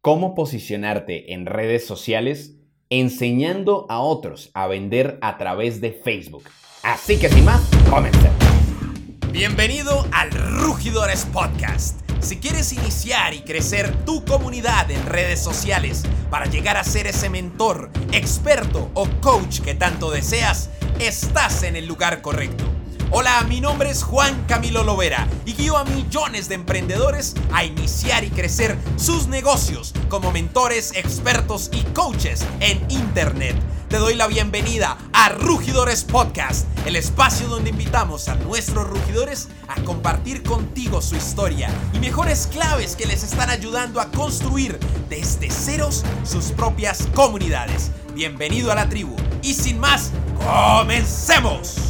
cómo posicionarte en redes sociales enseñando a otros a vender a través de Facebook. Así que sin más, comencemos. Bienvenido al Rugidores Podcast. Si quieres iniciar y crecer tu comunidad en redes sociales para llegar a ser ese mentor, experto o coach que tanto deseas, estás en el lugar correcto. Hola, mi nombre es Juan Camilo Lovera y guío a millones de emprendedores a iniciar y crecer sus negocios como mentores, expertos y coaches en Internet. Te doy la bienvenida a Rugidores Podcast, el espacio donde invitamos a nuestros rugidores a compartir contigo su historia y mejores claves que les están ayudando a construir desde ceros sus propias comunidades. Bienvenido a la tribu y sin más, comencemos.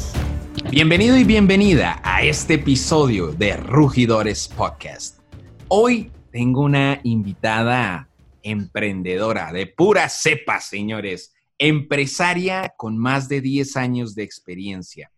Bienvenido y bienvenida a este episodio de Rugidores Podcast. Hoy tengo una invitada emprendedora de pura cepa, señores, empresaria con más de 10 años de experiencia.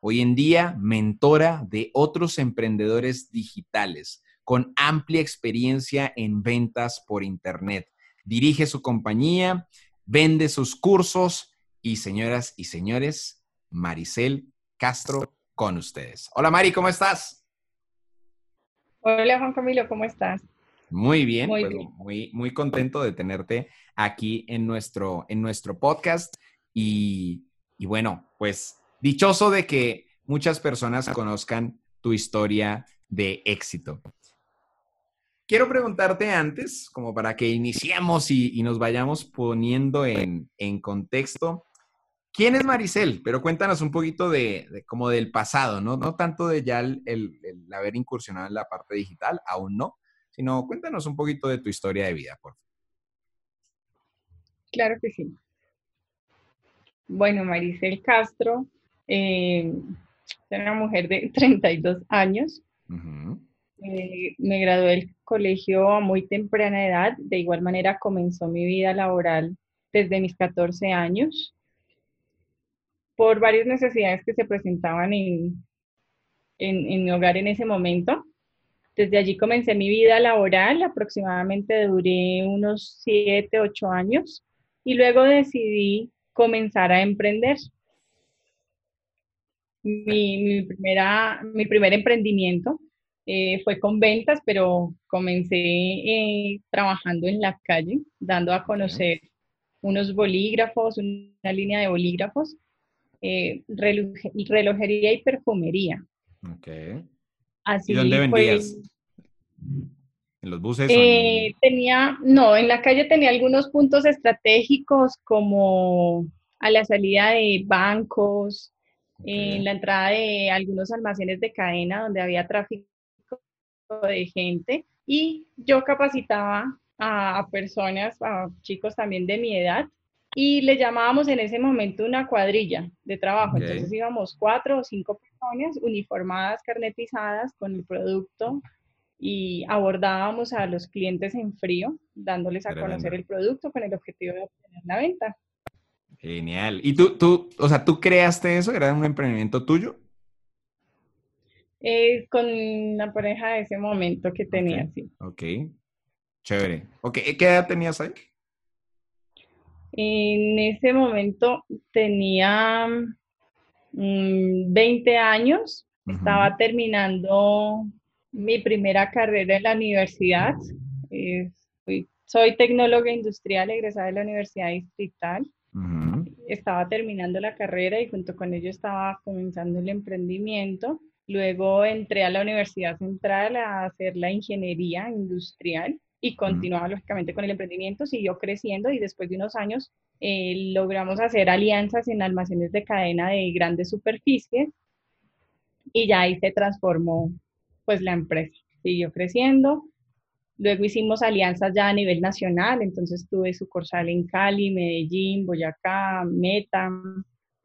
Hoy en día, mentora de otros emprendedores digitales con amplia experiencia en ventas por Internet. Dirige su compañía, vende sus cursos y, señoras y señores, Maricel Castro con ustedes. Hola Mari, ¿cómo estás? Hola Juan Camilo, ¿cómo estás? Muy bien, muy, pues, muy, contento de tenerte aquí en nuestro, en nuestro podcast y, y bueno, pues dichoso de que muchas personas conozcan tu historia de éxito. Quiero preguntarte antes, como para que iniciemos y, y nos vayamos poniendo en, en contexto, ¿Quién es Maricel? Pero cuéntanos un poquito de, como del pasado, ¿no? No tanto de ya el, haber incursionado en la parte digital, aún no, sino cuéntanos un poquito de tu historia de vida, por favor. Claro que sí. Bueno, Maricel Castro, eh, es una mujer de 32 años. Eh, me gradué del colegio a muy temprana edad. De igual manera comenzó mi vida laboral desde mis 14 años por varias necesidades que se presentaban en, en, mi hogar en ese momento. Desde allí comencé mi vida laboral, aproximadamente duré unos 7, 8 años y luego decidí comenzar a emprender. Mi, primera, mi primer emprendimiento eh, fue con ventas, pero comencé eh, trabajando en la calle, dando a conocer unos bolígrafos, una línea de bolígrafos eh, relojería y perfumería. Ok. ¿Y dónde vendías? ¿En los buses? Eh, tenía, no, en la calle tenía algunos puntos estratégicos como a la salida de bancos, en la entrada de algunos almacenes de cadena donde había tráfico de gente y yo capacitaba a personas, a chicos también de mi edad, y le llamábamos en ese momento una cuadrilla de trabajo. Entonces íbamos cuatro o cinco personas uniformadas, carnetizadas con el producto y abordábamos a los clientes en frío, dándoles a conocer el producto con el objetivo de obtener la venta. Genial. ¿Y tú, tú, o sea, tú creaste eso? ¿Era un emprendimiento tuyo? Eh, con la pareja de ese momento que tenía, sí. Ok. Chévere. Okay. ¿Qué edad tenías ahí? En ese momento tenía 20 mm, años, estaba terminando mi primera carrera en la universidad. Eh, soy tecnóloga industrial egresada de la Universidad Distrital. Estaba terminando la carrera y junto con ello estaba comenzando el emprendimiento. Luego entré a la Universidad Central a hacer la ingeniería industrial y continuaba lógicamente con el emprendimiento, siguió creciendo y después de unos años eh, logramos hacer alianzas en almacenes de cadena de grandes superficies y ya ahí se transformó pues la empresa, siguió creciendo. Luego hicimos alianzas ya a nivel nacional, entonces tuve sucursal en Cali, Medellín, Boyacá, Meta.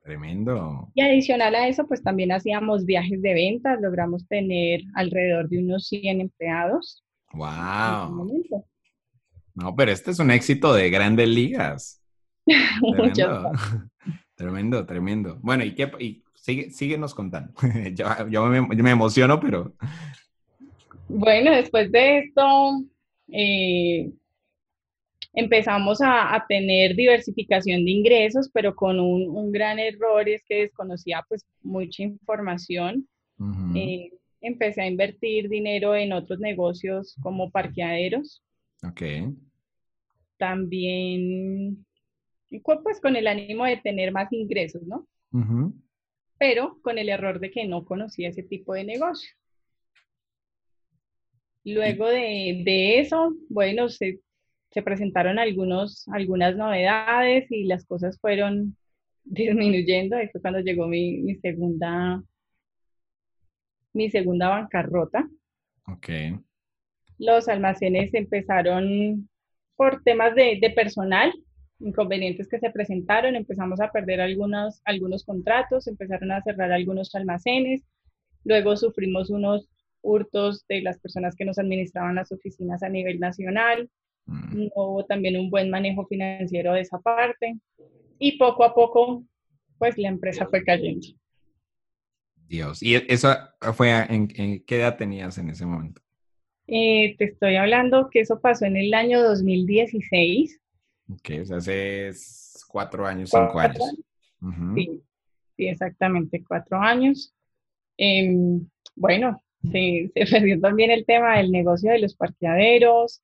Tremendo. Y adicional a eso, pues también hacíamos viajes de ventas, logramos tener alrededor de unos 100 empleados Wow. No, pero este es un éxito de grandes ligas. Tremendo. tremendo, tremendo. Bueno, ¿y qué? Y sigue, síguenos contando. yo, me, emociono, pero... Bueno, después de esto, eh, empezamos a, tener diversificación de ingresos, pero con un, gran error es que desconocía pues mucha información. Eh, empecé a invertir dinero en otros negocios como parqueaderos. Ok. También, pues con el ánimo de tener más ingresos, ¿no? Pero con el error de que no conocía ese tipo de negocio. Luego de, de eso, bueno, se se presentaron algunos, algunas novedades y las cosas fueron disminuyendo. Ahí fue cuando llegó mi, mi segunda, mi segunda bancarrota. Ok. Los almacenes empezaron por temas de, de, personal, inconvenientes que se presentaron, empezamos a perder algunos, algunos contratos, empezaron a cerrar algunos almacenes, luego sufrimos unos hurtos de las personas que nos administraban las oficinas a nivel nacional, no hubo también un buen manejo financiero de esa parte y poco a poco, pues la empresa fue cayendo. Dios, ¿y eso fue en, qué edad tenías en ese momento? Eh, te estoy hablando que eso pasó en el año 2016. Ok, o sea, hace cuatro años, cinco años. sí, sí, exactamente, cuatro años. Em, bueno, se, se perdió también el tema del negocio de los parqueaderos,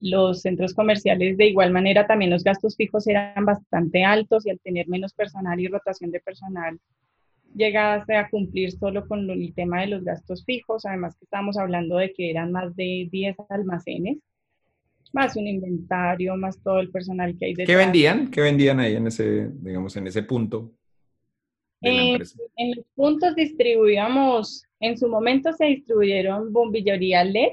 los centros comerciales de igual manera también los gastos fijos eran bastante altos y al tener menos personal y rotación de personal llegaste a cumplir solo con el tema de los gastos fijos, además que estábamos hablando de que eran más de 10 almacenes, más un inventario, más todo el personal que hay detrás. ¿Qué vendían? ¿Qué vendían ahí en ese, digamos, en ese punto? en los puntos distribuíamos, en su momento se distribuyeron bombillería LED,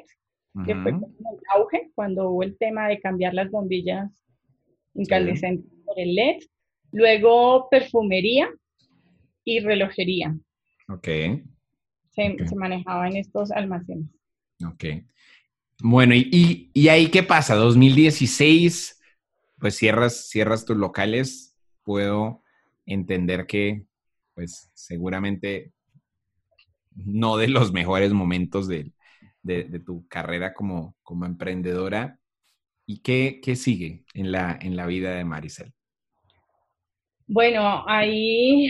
que fue como el auge cuando hubo el tema de cambiar las bombillas incandescentes por el LED. Luego perfumería y relojería. Ok. Se, manejaba en estos almacenes. Ok. Bueno, y, y, ahí qué pasa? 2016, pues cierras, cierras tus locales. Puedo entender que, pues seguramente no de los mejores momentos del, de, tu carrera como, como emprendedora. ¿Y qué, qué, sigue en la, en la vida de Maricel? Bueno, ahí,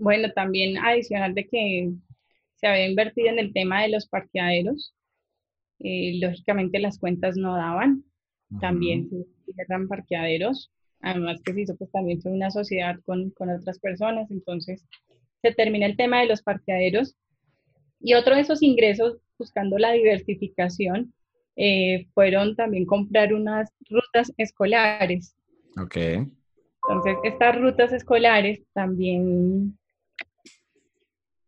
bueno, también adicional de que se había invertido en el tema de los parqueaderos, eh, lógicamente las cuentas no daban, también se cierran parqueaderos, además que se hizo pues también fue una sociedad con, con otras personas, entonces se termina el tema de los parqueaderos y otro de esos ingresos buscando la diversificación, eh, fueron también comprar unas rutas escolares. Ok. Entonces, estas rutas escolares también,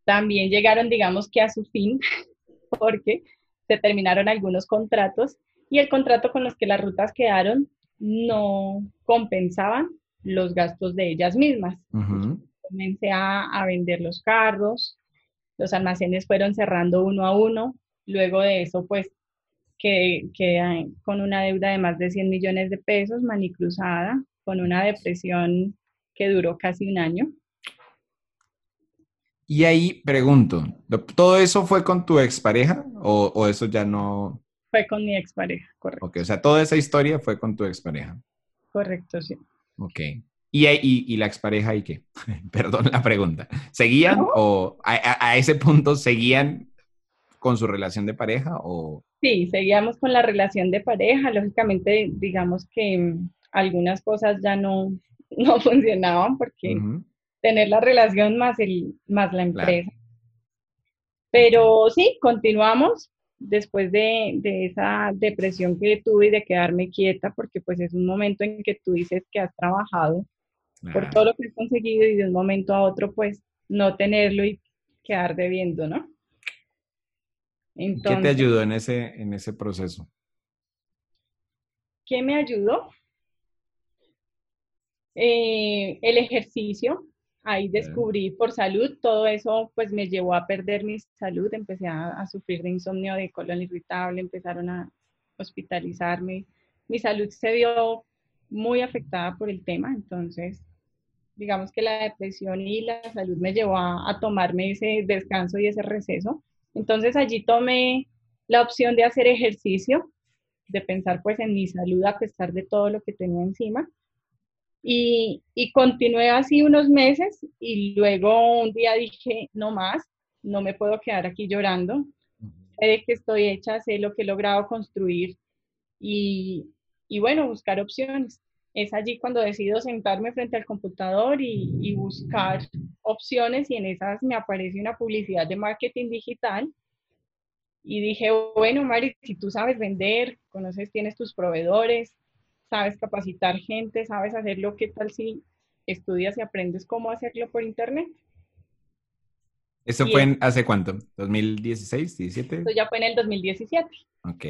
también llegaron, digamos que a su fin, porque se terminaron algunos contratos y el contrato con los que las rutas quedaron no compensaban los gastos de ellas mismas. Comencé a, a, vender los carros, los almacenes fueron cerrando uno a uno, Luego de eso, pues, que, con una deuda de más de 100 millones de pesos, manicruzada, con una depresión que duró casi un año. Y ahí pregunto, ¿todo eso fue con tu expareja o, o eso ya no? Fue con mi expareja, correcto. Ok, o sea, toda esa historia fue con tu expareja. Correcto, sí. Ok. ¿Y, y, y la expareja y qué? Perdón la pregunta. ¿Seguían o a, a, ese punto seguían con su relación de pareja o...? Sí, seguíamos con la relación de pareja. Lógicamente, digamos que mm, algunas cosas ya no, no funcionaban porque tener la relación más, el, más la empresa. Pero sí, continuamos después de, de, esa depresión que tuve y de quedarme quieta, porque pues es un momento en que tú dices que has trabajado por todo lo que has conseguido y de un momento a otro pues no tenerlo y quedar debiendo, ¿no? ¿Qué te ayudó en ese, en ese proceso? ¿Qué me ayudó? Eh, el ejercicio, ahí descubrí por salud, todo eso pues me llevó a perder mi salud, empecé a, sufrir de insomnio, de colon irritable, empezaron a hospitalizarme, mi salud se vio muy afectada por el tema, entonces digamos que la depresión y la salud me llevó a tomarme ese descanso y ese receso entonces allí tomé la opción de hacer ejercicio. de pensar pues en mi salud a pesar de todo lo que tenía encima. Y, y continué así unos meses y luego un día dije, no más, no me puedo quedar aquí llorando, sé de que estoy hecha, sé lo que he logrado construir y, y bueno, buscar opciones. Es allí cuando decido sentarme frente al computador y, y buscar opciones y en esas me aparece una publicidad de marketing digital y dije, bueno, Mari, si tú sabes vender, conoces, tienes tus proveedores, sabes capacitar gente, sabes hacerlo, ¿qué tal si estudias y aprendes cómo hacerlo por internet? ¿Eso fue en, hace cuánto? ¿2016, 17? Eso ya fue en el 2017. Ok.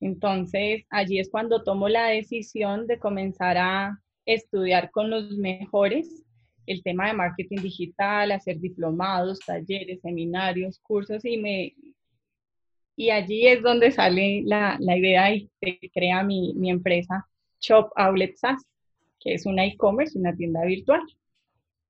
Entonces, allí es cuando tomo la decisión de comenzar a estudiar con los mejores el tema de marketing digital, hacer diplomados, talleres, seminarios, cursos y me, y allí es donde sale la, idea y se crea mi, empresa Shop Outlet SaaS, que es una e-commerce, una tienda virtual.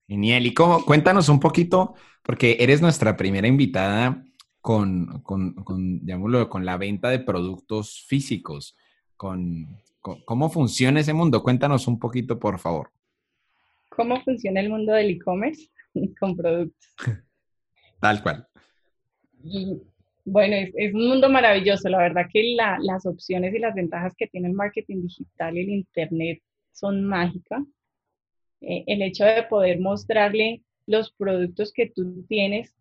Genial. Y cómo, cuéntanos un poquito, porque eres nuestra primera invitada con, con, con, con la venta de productos físicos. Con, ¿Cómo funciona ese mundo? Cuéntanos un poquito, por favor. ¿Cómo funciona el mundo del e-commerce con productos? Tal cual. Bueno, es, un mundo maravilloso. La verdad que las opciones y las ventajas que tiene el marketing digital y el Internet son mágicas. Eh, el hecho de poder mostrarle los productos que tú tienes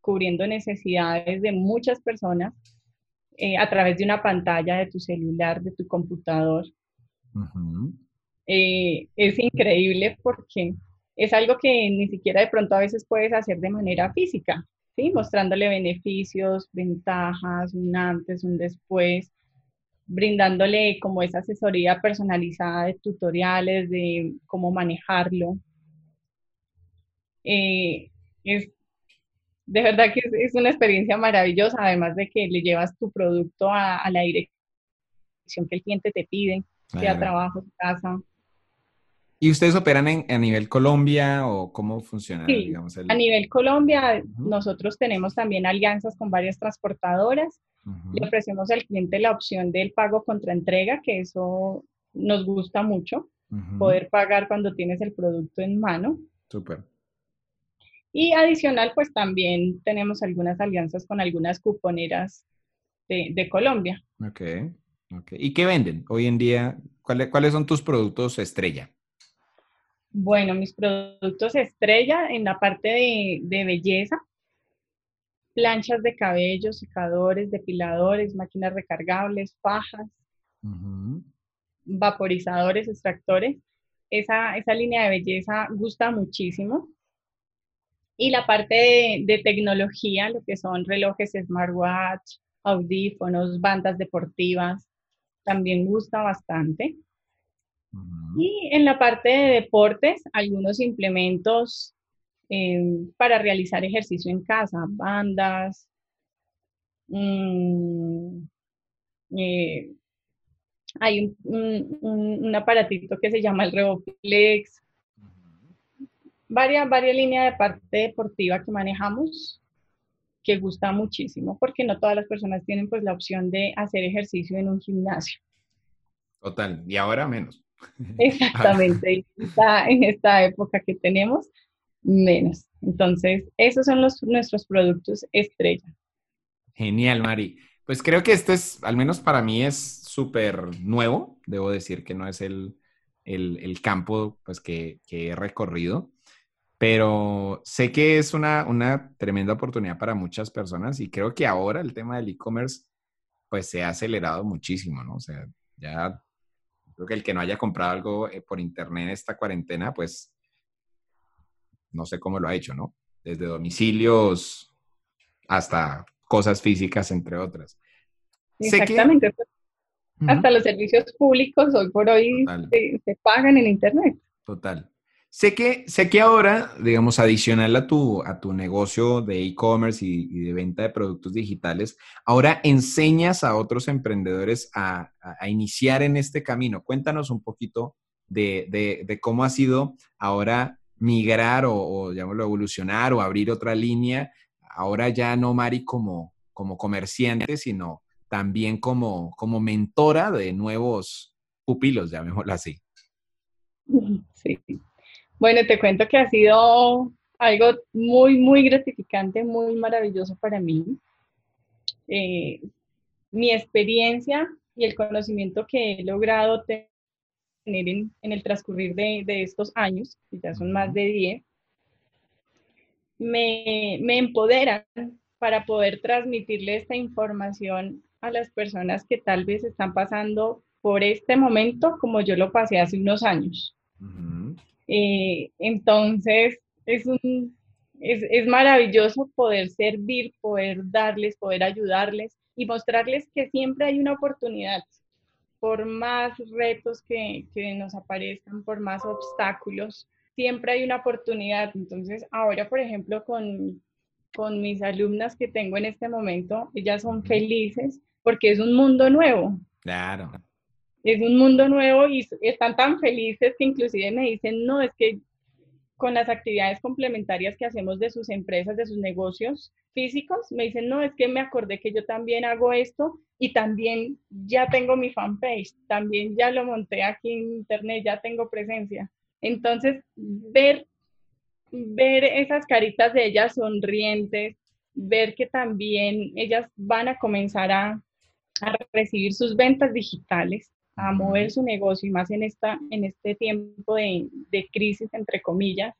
cubriendo necesidades de muchas personas eh, a través de una pantalla de tu celular, de tu computador, eh, es increíble porque es algo que ni siquiera de pronto a veces puedes hacer de manera física. ¿Sí? Mostrándole beneficios, ventajas, un antes, un después, brindándole como esa asesoría personalizada de tutoriales, de cómo manejarlo. Eh, es, de verdad que es, una experiencia maravillosa, además de que le llevas tu producto a, la dirección que el cliente te pide, sea trabajo, casa. ¿Y ustedes operan en, a nivel Colombia o cómo funciona? Sí, a nivel Colombia nosotros tenemos también alianzas con varias transportadoras. Le ofrecemos al cliente la opción del pago contra entrega, que eso nos gusta mucho, poder pagar cuando tienes el producto en mano. Súper. Y adicional, pues también tenemos algunas alianzas con algunas cuponeras de, de Colombia. Ok, ok. ¿Y qué venden hoy en día? ¿Cuáles, ¿Cuáles son tus productos estrella? Bueno, mis productos estrella en la parte de, belleza, planchas de cabello, secadores, depiladores, máquinas recargables, fajas, vaporizadores, extractores. Esa, esa, línea de belleza gusta muchísimo. Y la parte de, tecnología, lo que son relojes smartwatch, audífonos, bandas deportivas, también gusta bastante. Y en la parte de deportes, algunos implementos eh, para realizar ejercicio en casa, bandas, mm, eh, hay un, aparatito que se llama el Revoflex, varias, varias líneas de parte deportiva que manejamos que gusta muchísimo porque no todas las personas tienen pues la opción de hacer ejercicio en un gimnasio. Total, y ahora menos. Exactamente, en esta época que tenemos, menos. Entonces, esos son los, nuestros productos estrella. Genial, Mari. Pues creo que esto es, al menos para mí, es súper nuevo. Debo decir que no es el, el, campo pues, que, que, he recorrido, pero sé que es una, una tremenda oportunidad para muchas personas y creo que ahora el tema del e-commerce pues se ha acelerado muchísimo, ¿no? O sea, ya Creo que el que no haya comprado algo eh, por internet en esta cuarentena, pues no sé cómo lo ha hecho, ¿no? Desde domicilios hasta cosas físicas, entre otras. Exactamente. Hasta los servicios públicos hoy por hoy se, pagan en internet. Total. Sé que, sé que ahora, digamos, adicional a tu, a tu negocio de e-commerce y, de venta de productos digitales, ahora enseñas a otros emprendedores a, iniciar en este camino. Cuéntanos un poquito de, cómo ha sido ahora migrar o, o, evolucionar o abrir otra línea. Ahora ya no Mari como, como comerciante, sino también como, como mentora de nuevos pupilos, llamémoslo así. Sí. Bueno, te cuento que ha sido algo muy, muy gratificante, muy maravilloso para mí. Eh, mi experiencia y el conocimiento que he logrado tener en, el transcurrir de, estos años, que ya son más de 10, me, me empoderan para poder transmitirle esta información a las personas que tal vez están pasando por este momento como yo lo pasé hace unos años. Eh, entonces, es, un, es, es, maravilloso poder servir, poder darles, poder ayudarles y mostrarles que siempre hay una oportunidad, por más retos que, que nos aparezcan, por más obstáculos, siempre hay una oportunidad. Entonces, ahora, por ejemplo, con, con mis alumnas que tengo en este momento, ellas son felices porque es un mundo nuevo. Claro. Es un mundo nuevo y están tan felices que inclusive me dicen, no, es que con las actividades complementarias que hacemos de sus empresas, de sus negocios físicos, me dicen, no, es que me acordé que yo también hago esto y también ya tengo mi fanpage, también ya lo monté aquí en internet, ya tengo presencia. Entonces, ver, ver esas caritas de ellas sonrientes, ver que también ellas van a comenzar a, a recibir sus ventas digitales, a mover su negocio y más en, esta, en este tiempo de, crisis, entre comillas,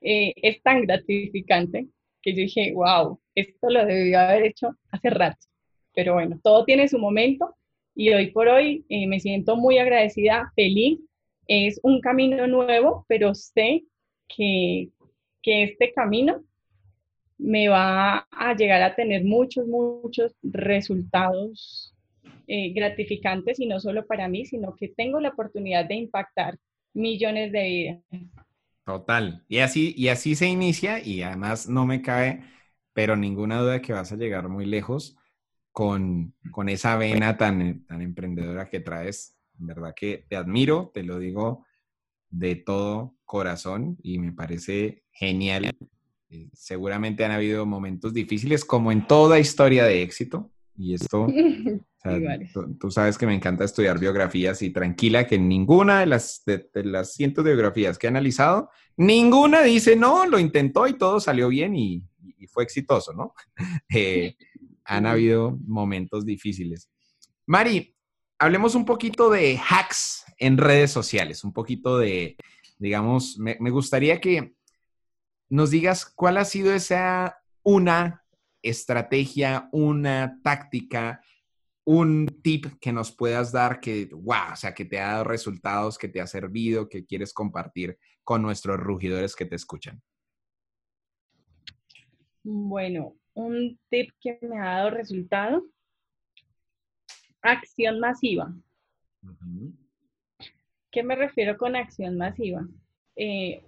eh, es tan gratificante que yo dije, wow, esto lo debí haber hecho hace rato. Pero bueno, todo tiene su momento y hoy por hoy eh, me siento muy agradecida, feliz. Es un camino nuevo, pero sé que, que este camino me va a llegar a tener muchos, muchos resultados eh, gratificantes y no solo para mí, sino que tengo la oportunidad de impactar millones de vidas. Total. Y así, y así se inicia y además no me cabe, pero ninguna duda que vas a llegar muy lejos con, con esa vena tan, tan emprendedora que traes. En verdad que te admiro, te lo digo de todo corazón y me parece genial. Eh, seguramente han habido momentos difíciles como en toda historia de éxito y esto tú, sabes que me encanta estudiar biografías y tranquila que ninguna de las, de, las cientos de biografías que he analizado, ninguna dice, no, lo intentó y todo salió bien y, fue exitoso, ¿no? Eh, han habido momentos difíciles. Mari, hablemos un poquito de hacks en redes sociales, un poquito de, digamos, me, me gustaría que nos digas cuál ha sido esa una estrategia, una táctica un tip que nos puedas dar que, wow, o sea, que te ha dado resultados, que te ha servido, que quieres compartir con nuestros rugidores que te escuchan? Bueno, un tip que me ha dado resultado, acción masiva. ¿Qué me refiero con acción masiva? Eh,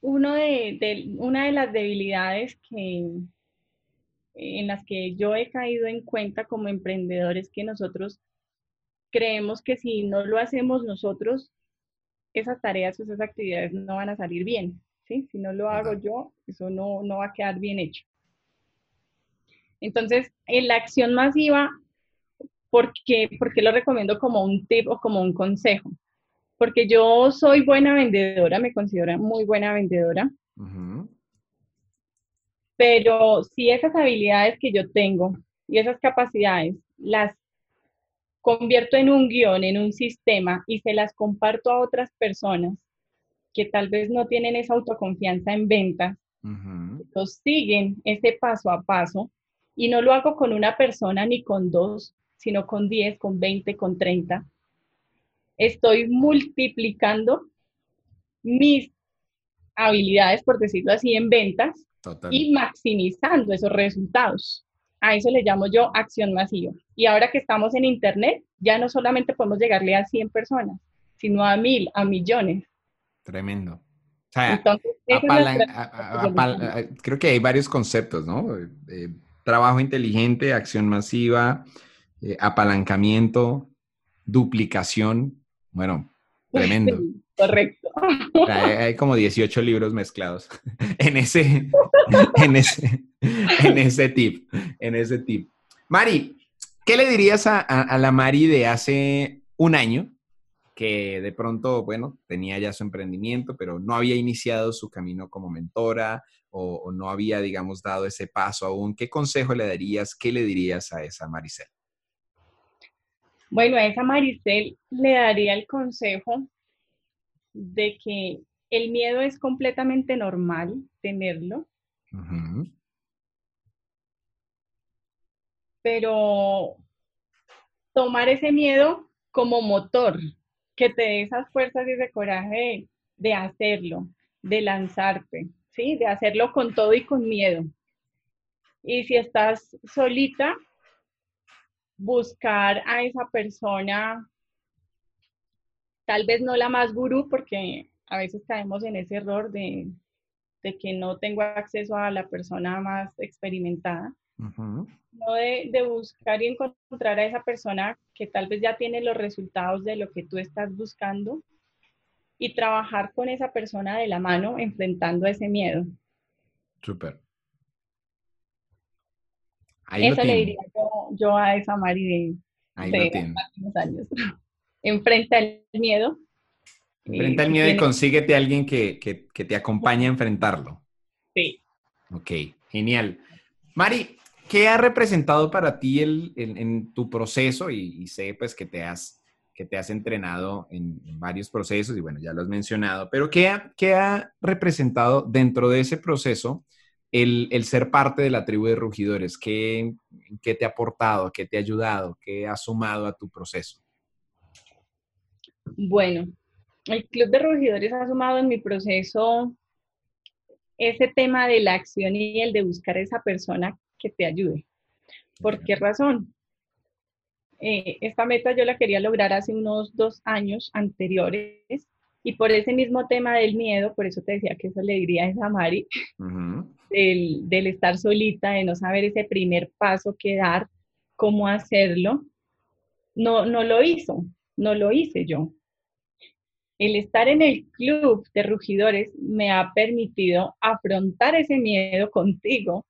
uno de, una de las debilidades que, en las que yo he caído en cuenta como emprendedores que nosotros creemos que si no lo hacemos nosotros, esas tareas o esas actividades no van a salir bien. ¿sí? Si no lo hago yo, eso no, no va a quedar bien hecho. Entonces, en la acción masiva, ¿por qué, lo recomiendo como un tip o como un consejo? Porque yo soy buena vendedora, me considero muy buena vendedora. Pero si esas habilidades que yo tengo y esas capacidades las convierto en un guion, en un sistema y se las comparto a otras personas que tal vez no tienen esa autoconfianza en ventas, siguen ese paso a paso y no lo hago con una persona ni con dos, sino con 10, con 20, con 30. Estoy multiplicando mis habilidades, por decirlo así, en ventas y maximizando esos resultados. A eso le llamo yo acción masiva. Y ahora que estamos en Internet, ya no solamente podemos llegarle a 100 personas, sino a mil, a millones. Tremendo. creo que hay varios conceptos, ¿no? Eh, trabajo inteligente, acción masiva, eh, apalancamiento, duplicación. Bueno, tremendo. Correcto. Hay, como 18 libros mezclados en ese, en ese, en ese tip, en ese tip. Mari, ¿qué le dirías a, la Mari de hace un año que de pronto, bueno, tenía ya su emprendimiento, pero no había iniciado su camino como mentora o, no había, digamos, dado ese paso aún? ¿Qué consejo le darías? ¿Qué le dirías a esa Maricel? Bueno, a esa Maricel le daría el consejo de que el miedo es completamente normal tenerlo, pero tomar ese miedo como motor, que te dé esas fuerzas y ese coraje de, hacerlo, de lanzarte, ¿sí? De hacerlo con todo y con miedo. Y si estás solita, buscar a esa persona, tal vez no la más gurú, porque a veces caemos en ese error de, que no tengo acceso a la persona más experimentada, no de, de, buscar y encontrar a esa persona que tal vez ya tiene los resultados de lo que tú estás buscando y trabajar con esa persona de la mano enfrentando ese miedo. Súper. Eso le diría yo, a esa Mari de, de años. Enfrenta el miedo. Enfrenta el miedo y consíguete a alguien que, te acompañe a enfrentarlo. Sí. Ok, genial. Mari, ¿qué ha representado para ti el, en tu proceso? Y, sé pues que te has, que te has entrenado en, varios procesos y bueno, ya lo has mencionado, pero ¿qué ha, qué ha representado dentro de ese proceso el, ser parte de la tribu de rugidores? ¿Qué, ¿Qué te ha aportado? ¿Qué te ha ayudado? ¿Qué ha sumado a tu proceso? Bueno, el Club de Rugidores ha sumado en mi proceso ese tema de la acción y el de buscar esa persona que te ayude. ¿Por qué razón? Eh, esta meta yo la quería lograr hace unos dos años anteriores y por ese mismo tema del miedo, por eso te decía que eso le diría a esa Mari, del, estar solita, de no saber ese primer paso que dar, cómo hacerlo, no, no lo hizo, no lo hice yo. El estar en el club de rugidores me ha permitido afrontar ese miedo contigo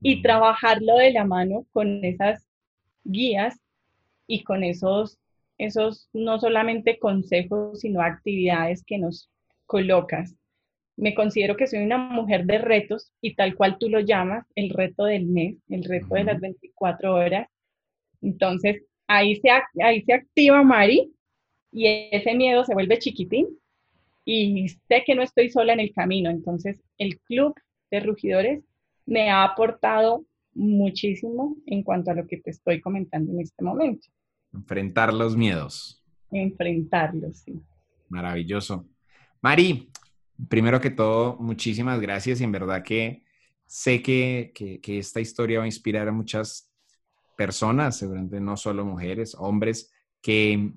y trabajarlo de la mano con esas guías y con esos, esos no solamente consejos, sino actividades que nos colocas. Me considero que soy una mujer de retos y tal cual tú lo llamas, el reto del mes, el reto de las 24 horas. Entonces, ahí se, ahí se activa Mari y ese miedo se vuelve chiquitín y sé que no estoy sola en el camino. Entonces, el club de rugidores me ha aportado muchísimo en cuanto a lo que te estoy comentando en este momento. Enfrentar los miedos. Enfrentarlos, sí. Maravilloso. Mari, primero que todo, muchísimas gracias y en verdad que sé que, esta historia va a inspirar a muchas personas, seguramente no solo mujeres, hombres, que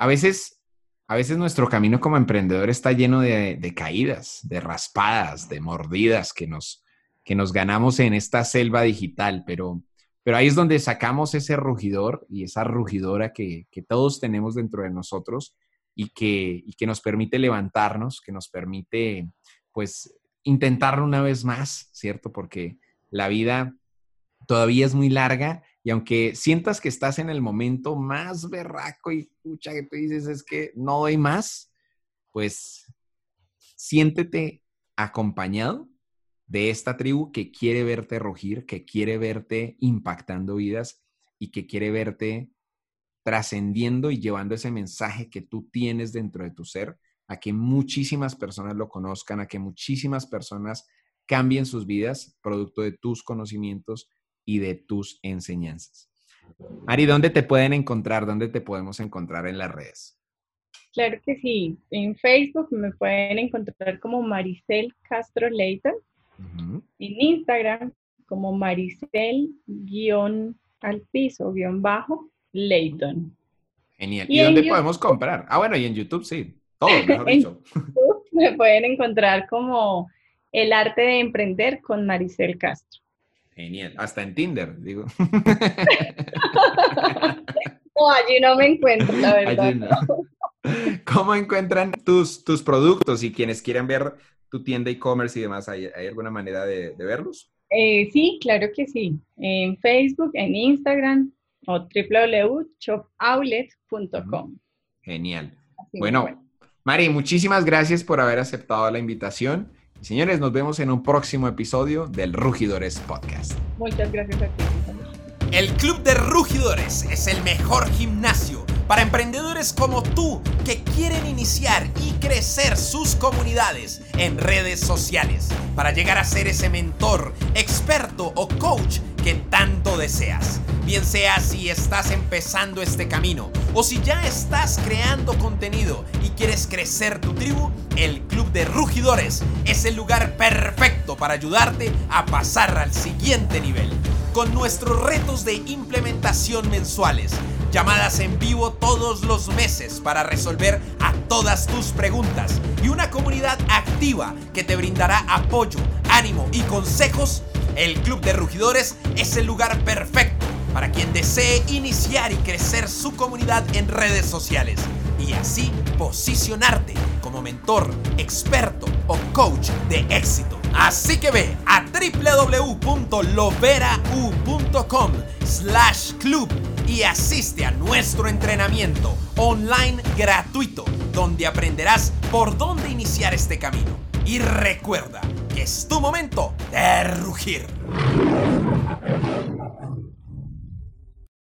a veces, a veces nuestro camino como emprendedor está lleno de, caídas, de raspadas, de mordidas que nos, que nos ganamos en esta selva digital, pero, pero ahí es donde sacamos ese rugidor y esa rugidora que, que todos tenemos dentro de nosotros y que, que nos permite levantarnos, que nos permite, pues, intentarlo una vez más, ¿cierto? Porque la vida todavía es muy larga y aunque sientas que estás en el momento más berraco y pucha que te dices es que no doy más, pues siéntete acompañado de esta tribu que quiere verte rugir, que quiere verte impactando vidas y que quiere verte trascendiendo y llevando ese mensaje que tú tienes dentro de tu ser a que muchísimas personas lo conozcan, a que muchísimas personas cambien sus vidas producto de tus conocimientos y de tus enseñanzas. Ari, ¿dónde te pueden encontrar? ¿Dónde te podemos encontrar en las redes? Claro que sí. En Facebook me pueden encontrar como Maricel Castro Leighton. En Instagram como Maricel guion al piso guion bajo Leighton. Genial. ¿Y, dónde podemos comprar? Ah, bueno, y en YouTube sí. Todo, mejor dicho. me pueden encontrar como El arte de emprender con Maricel Castro. Genial. Hasta en Tinder, digo. no, allí no me encuentro, la verdad. ¿Cómo encuentran tus, tus productos y quienes quieren ver tu tienda e-commerce y demás? ¿Hay, alguna manera de, verlos? Eh, sí, claro que sí. En Facebook, en Instagram, o www.chopoutlet.com. Genial. bueno, Mari, muchísimas gracias por haber aceptado la invitación. Señores, nos vemos en un próximo episodio del Rugidores Podcast. Muchas gracias a ti. El Club de Rugidores es el mejor gimnasio para emprendedores como tú que quieren iniciar y crecer sus comunidades en redes sociales para llegar a ser ese mentor, experto o coach que tanto deseas. Bien sea si estás empezando este camino o si ya estás creando contenido y quieres crecer tu tribu, el Club de Rugidores es el lugar perfecto para ayudarte a pasar al siguiente nivel. Con nuestros retos de implementación mensuales, llamadas en vivo todos los meses para resolver a todas tus preguntas y una comunidad activa que te brindará apoyo, ánimo y consejos, el Club de Rugidores es el lugar perfecto para quien desee iniciar y crecer su comunidad en redes sociales y así posicionarte como mentor, experto o coach de éxito. Así que ve a www.loverau.com slash club y asiste a nuestro entrenamiento online gratuito donde aprenderás por dónde iniciar este camino. Y recuerda es tu momento de rugir.